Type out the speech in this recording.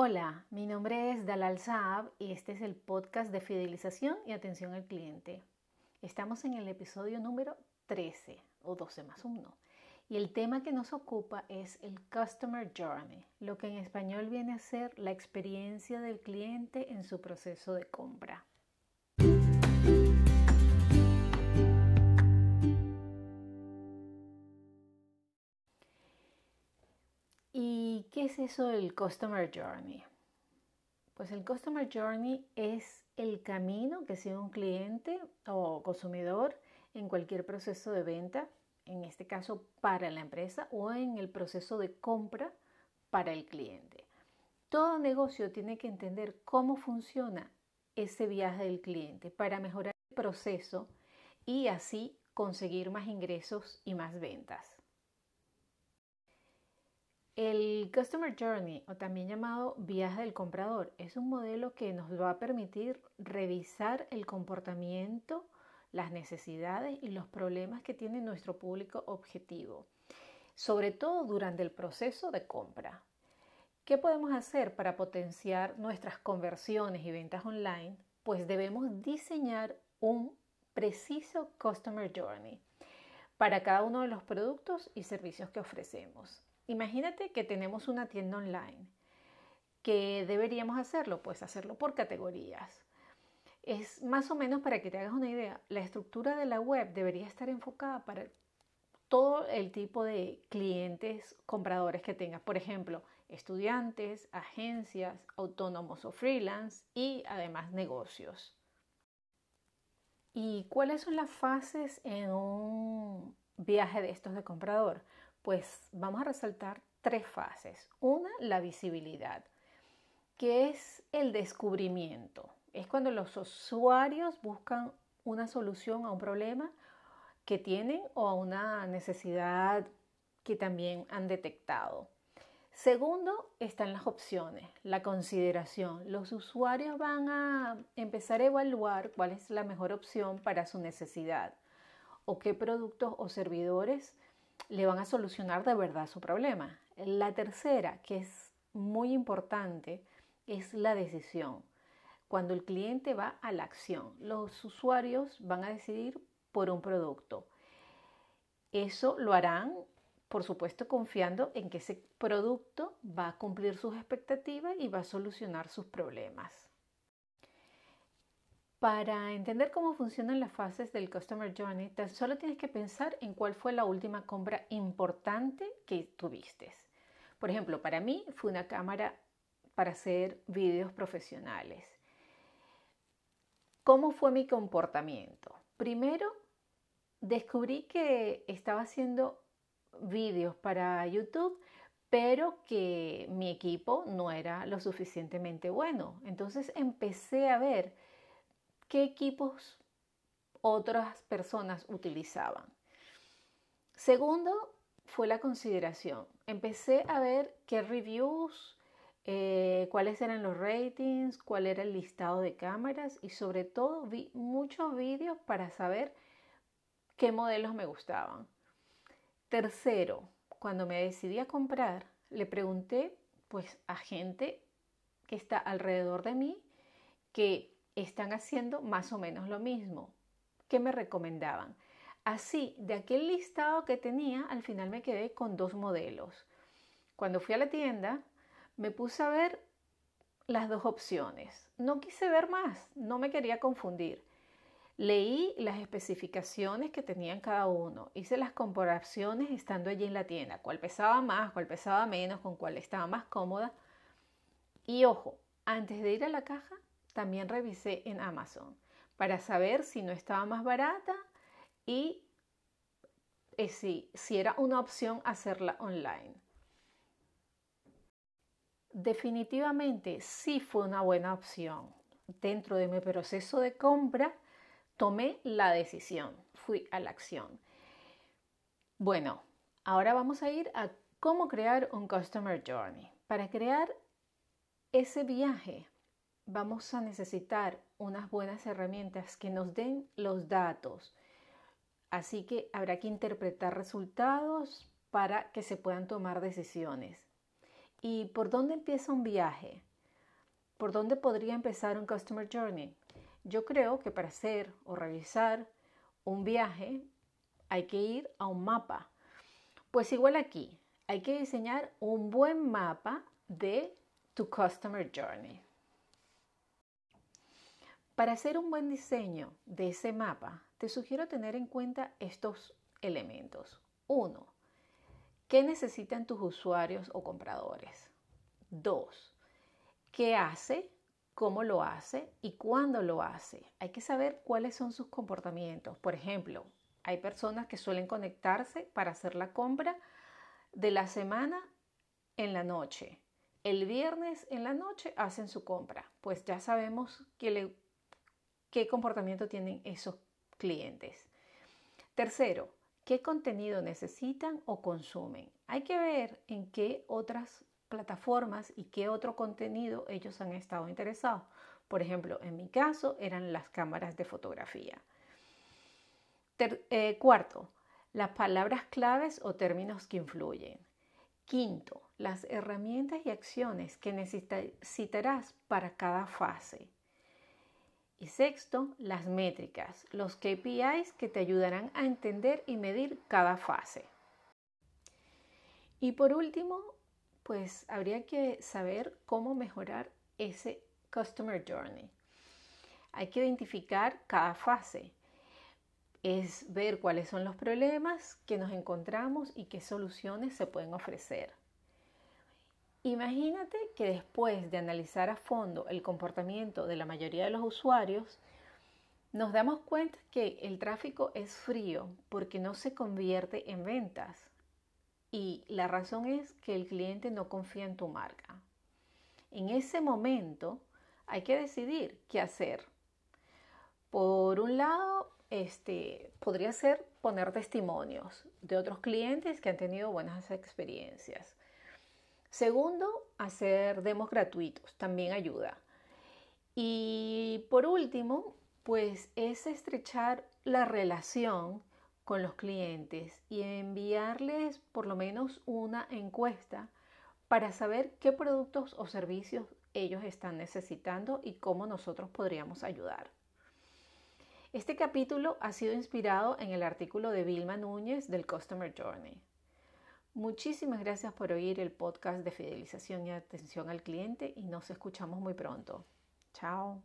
Hola, mi nombre es Dalal Saab y este es el podcast de fidelización y atención al cliente. Estamos en el episodio número 13 o 12 más 1 y el tema que nos ocupa es el Customer Journey, lo que en español viene a ser la experiencia del cliente en su proceso de compra. Es eso del Customer Journey? Pues el Customer Journey es el camino que sigue un cliente o consumidor en cualquier proceso de venta, en este caso para la empresa o en el proceso de compra para el cliente. Todo negocio tiene que entender cómo funciona ese viaje del cliente para mejorar el proceso y así conseguir más ingresos y más ventas. El Customer Journey, o también llamado viaje del comprador, es un modelo que nos va a permitir revisar el comportamiento, las necesidades y los problemas que tiene nuestro público objetivo, sobre todo durante el proceso de compra. ¿Qué podemos hacer para potenciar nuestras conversiones y ventas online? Pues debemos diseñar un preciso Customer Journey para cada uno de los productos y servicios que ofrecemos. Imagínate que tenemos una tienda online. ¿Qué deberíamos hacerlo? Pues hacerlo por categorías. Es más o menos para que te hagas una idea. La estructura de la web debería estar enfocada para todo el tipo de clientes compradores que tengas. Por ejemplo, estudiantes, agencias, autónomos o freelance y además negocios. ¿Y cuáles son las fases en un viaje de estos de comprador? Pues vamos a resaltar tres fases. Una, la visibilidad, que es el descubrimiento. Es cuando los usuarios buscan una solución a un problema que tienen o a una necesidad que también han detectado. Segundo, están las opciones, la consideración. Los usuarios van a empezar a evaluar cuál es la mejor opción para su necesidad o qué productos o servidores le van a solucionar de verdad su problema. La tercera, que es muy importante, es la decisión. Cuando el cliente va a la acción, los usuarios van a decidir por un producto. Eso lo harán, por supuesto, confiando en que ese producto va a cumplir sus expectativas y va a solucionar sus problemas. Para entender cómo funcionan las fases del Customer Journey, tan solo tienes que pensar en cuál fue la última compra importante que tuviste. Por ejemplo, para mí fue una cámara para hacer vídeos profesionales. ¿Cómo fue mi comportamiento? Primero, descubrí que estaba haciendo vídeos para YouTube, pero que mi equipo no era lo suficientemente bueno. Entonces empecé a ver qué equipos otras personas utilizaban. Segundo, fue la consideración. Empecé a ver qué reviews, eh, cuáles eran los ratings, cuál era el listado de cámaras y sobre todo vi muchos vídeos para saber qué modelos me gustaban. Tercero, cuando me decidí a comprar, le pregunté pues a gente que está alrededor de mí que están haciendo más o menos lo mismo. ¿Qué me recomendaban? Así, de aquel listado que tenía, al final me quedé con dos modelos. Cuando fui a la tienda, me puse a ver las dos opciones. No quise ver más, no me quería confundir. Leí las especificaciones que tenían cada uno, hice las comparaciones estando allí en la tienda, cuál pesaba más, cuál pesaba menos, con cuál estaba más cómoda. Y ojo, antes de ir a la caja, también revisé en Amazon para saber si no estaba más barata y eh, si, si era una opción hacerla online. Definitivamente sí fue una buena opción. Dentro de mi proceso de compra tomé la decisión, fui a la acción. Bueno, ahora vamos a ir a cómo crear un Customer Journey. Para crear ese viaje vamos a necesitar unas buenas herramientas que nos den los datos. Así que habrá que interpretar resultados para que se puedan tomar decisiones. ¿Y por dónde empieza un viaje? ¿Por dónde podría empezar un Customer Journey? Yo creo que para hacer o realizar un viaje hay que ir a un mapa. Pues igual aquí, hay que diseñar un buen mapa de tu Customer Journey. Para hacer un buen diseño de ese mapa, te sugiero tener en cuenta estos elementos. Uno, ¿qué necesitan tus usuarios o compradores? Dos, ¿qué hace? ¿Cómo lo hace? ¿Y cuándo lo hace? Hay que saber cuáles son sus comportamientos. Por ejemplo, hay personas que suelen conectarse para hacer la compra de la semana en la noche. El viernes en la noche hacen su compra. Pues ya sabemos qué, qué comportamiento tienen esos clientes. Tercero, ¿qué contenido necesitan o consumen? Hay que ver en qué otras plataformas y qué otro contenido ellos han estado interesados. Por ejemplo, en mi caso eran las cámaras de fotografía. Eh, cuarto, las palabras claves o términos que influyen. Quinto, las herramientas y acciones que necesitarás para cada fase. Y sexto, las métricas, los KPIs que te ayudarán a entender y medir cada fase. Y por último, pues habría que saber cómo mejorar ese Customer Journey. Hay que identificar cada fase, es ver cuáles son los problemas que nos encontramos y qué soluciones se pueden ofrecer. Imagínate que después de analizar a fondo el comportamiento de la mayoría de los usuarios, nos damos cuenta que el tráfico es frío porque no se convierte en ventas. Y la razón es que el cliente no confía en tu marca. En ese momento hay que decidir qué hacer. Por un lado, este, podría ser poner testimonios de otros clientes que han tenido buenas experiencias. Segundo, hacer demos gratuitos, también ayuda. Y por último, pues es estrechar la relación con los clientes y enviarles por lo menos una encuesta para saber qué productos o servicios ellos están necesitando y cómo nosotros podríamos ayudar. Este capítulo ha sido inspirado en el artículo de Vilma Núñez del Customer Journey. Muchísimas gracias por oír el podcast de fidelización y atención al cliente y nos escuchamos muy pronto. Chao.